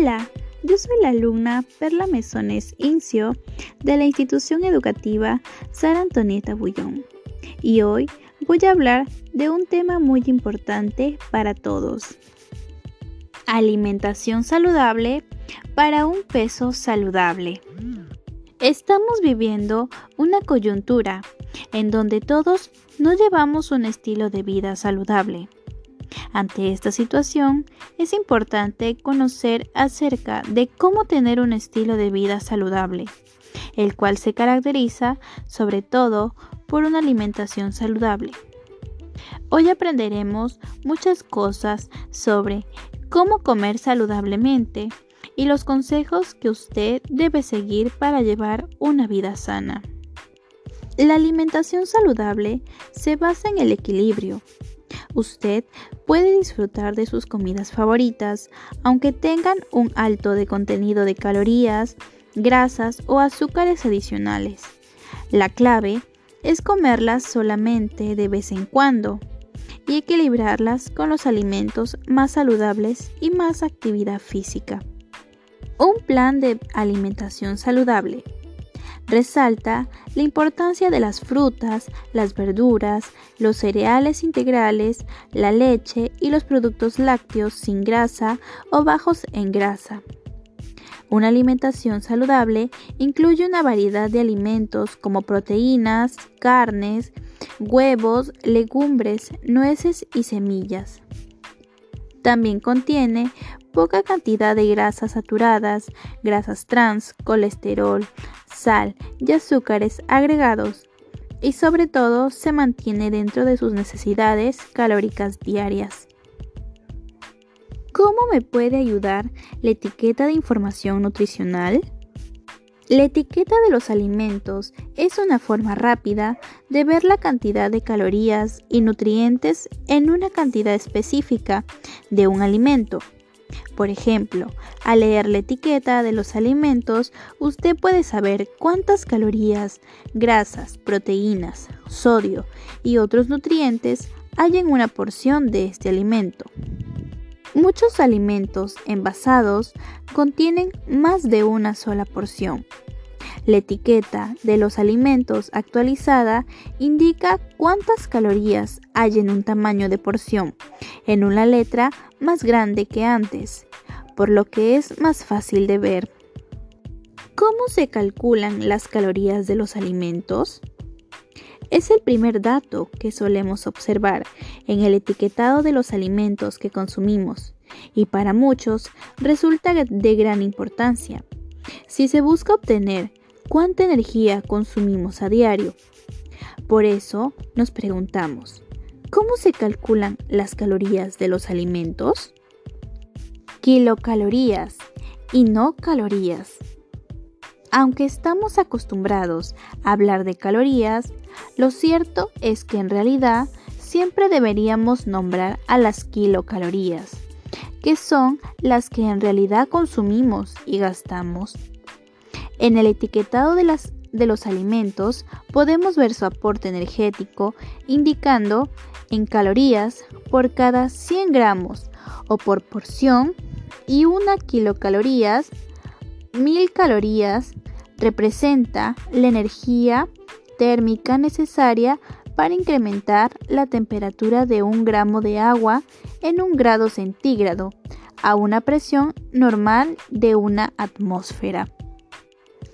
Hola, yo soy la alumna Perla Mesones Incio de la institución educativa Sara Antonieta Bullón y hoy voy a hablar de un tema muy importante para todos. Alimentación saludable para un peso saludable. Estamos viviendo una coyuntura en donde todos no llevamos un estilo de vida saludable. Ante esta situación, es importante conocer acerca de cómo tener un estilo de vida saludable, el cual se caracteriza sobre todo por una alimentación saludable. Hoy aprenderemos muchas cosas sobre cómo comer saludablemente y los consejos que usted debe seguir para llevar una vida sana. La alimentación saludable se basa en el equilibrio. Usted puede disfrutar de sus comidas favoritas, aunque tengan un alto de contenido de calorías, grasas o azúcares adicionales. La clave es comerlas solamente de vez en cuando y equilibrarlas con los alimentos más saludables y más actividad física. Un plan de alimentación saludable resalta la importancia de las frutas, las verduras, los cereales integrales, la leche y los productos lácteos sin grasa o bajos en grasa. Una alimentación saludable incluye una variedad de alimentos como proteínas, carnes, huevos, legumbres, nueces y semillas. También contiene poca cantidad de grasas saturadas, grasas trans, colesterol, sal y azúcares agregados y sobre todo se mantiene dentro de sus necesidades calóricas diarias. ¿Cómo me puede ayudar la etiqueta de información nutricional? La etiqueta de los alimentos es una forma rápida de ver la cantidad de calorías y nutrientes en una cantidad específica de un alimento. Por ejemplo, al leer la etiqueta de los alimentos, usted puede saber cuántas calorías, grasas, proteínas, sodio y otros nutrientes hay en una porción de este alimento. Muchos alimentos envasados contienen más de una sola porción. La etiqueta de los alimentos actualizada indica cuántas calorías hay en un tamaño de porción, en una letra más grande que antes, por lo que es más fácil de ver. ¿Cómo se calculan las calorías de los alimentos? Es el primer dato que solemos observar en el etiquetado de los alimentos que consumimos y para muchos resulta de gran importancia. Si se busca obtener cuánta energía consumimos a diario. Por eso nos preguntamos, ¿cómo se calculan las calorías de los alimentos? Kilocalorías y no calorías. Aunque estamos acostumbrados a hablar de calorías, lo cierto es que en realidad siempre deberíamos nombrar a las kilocalorías, que son las que en realidad consumimos y gastamos en el etiquetado de, las, de los alimentos podemos ver su aporte energético indicando en calorías por cada 100 gramos o por porción y una kilocalorías, mil calorías representa la energía térmica necesaria para incrementar la temperatura de un gramo de agua en un grado centígrado a una presión normal de una atmósfera.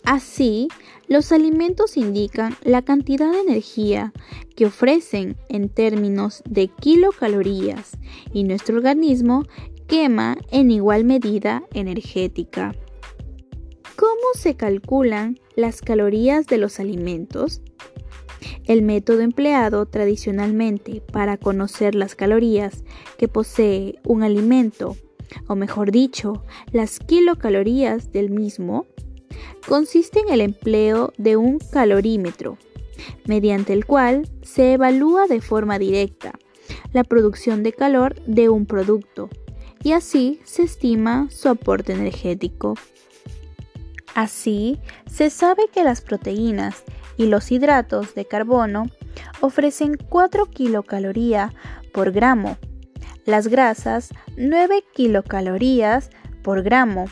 Así, los alimentos indican la cantidad de energía que ofrecen en términos de kilocalorías y nuestro organismo quema en igual medida energética. ¿Cómo se calculan las calorías de los alimentos? El método empleado tradicionalmente para conocer las calorías que posee un alimento, o mejor dicho, las kilocalorías del mismo, consiste en el empleo de un calorímetro, mediante el cual se evalúa de forma directa la producción de calor de un producto y así se estima su aporte energético. Así, se sabe que las proteínas y los hidratos de carbono ofrecen 4 kilocalorías por gramo, las grasas 9 kilocalorías por gramo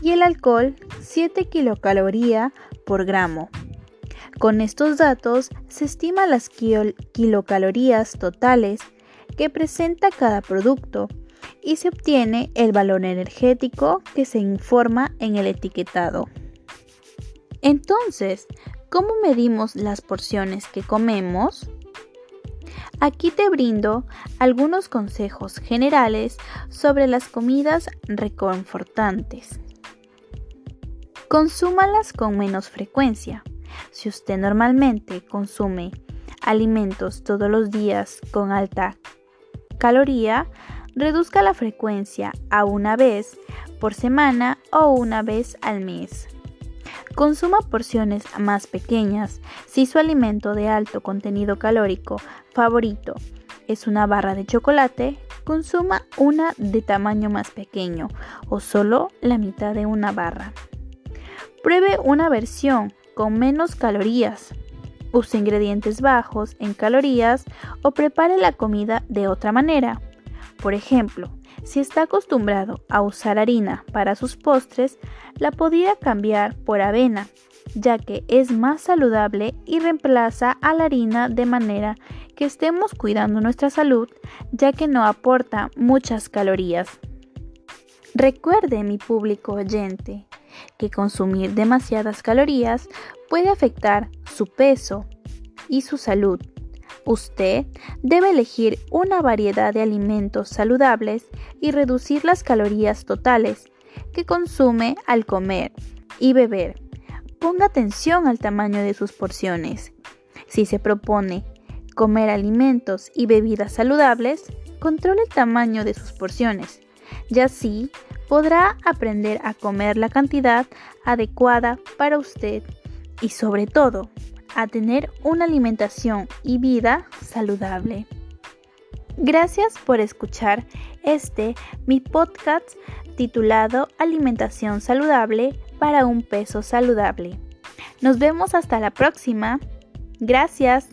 y el alcohol 7 kilocalorías por gramo. Con estos datos se estima las kilocalorías totales que presenta cada producto y se obtiene el valor energético que se informa en el etiquetado. Entonces, ¿cómo medimos las porciones que comemos? Aquí te brindo algunos consejos generales sobre las comidas reconfortantes. Consúmalas con menos frecuencia. Si usted normalmente consume alimentos todos los días con alta caloría, reduzca la frecuencia a una vez por semana o una vez al mes. Consuma porciones más pequeñas si su alimento de alto contenido calórico favorito es una barra de chocolate, consuma una de tamaño más pequeño o solo la mitad de una barra. Pruebe una versión con menos calorías. Use ingredientes bajos en calorías o prepare la comida de otra manera. Por ejemplo, si está acostumbrado a usar harina para sus postres, la podría cambiar por avena, ya que es más saludable y reemplaza a la harina de manera que estemos cuidando nuestra salud, ya que no aporta muchas calorías. Recuerde, mi público oyente, que consumir demasiadas calorías puede afectar su peso y su salud. Usted debe elegir una variedad de alimentos saludables y reducir las calorías totales que consume al comer y beber. Ponga atención al tamaño de sus porciones. Si se propone comer alimentos y bebidas saludables, controle el tamaño de sus porciones y así podrá aprender a comer la cantidad adecuada para usted y sobre todo a tener una alimentación y vida saludable. Gracias por escuchar este mi podcast titulado Alimentación saludable para un peso saludable. Nos vemos hasta la próxima. Gracias.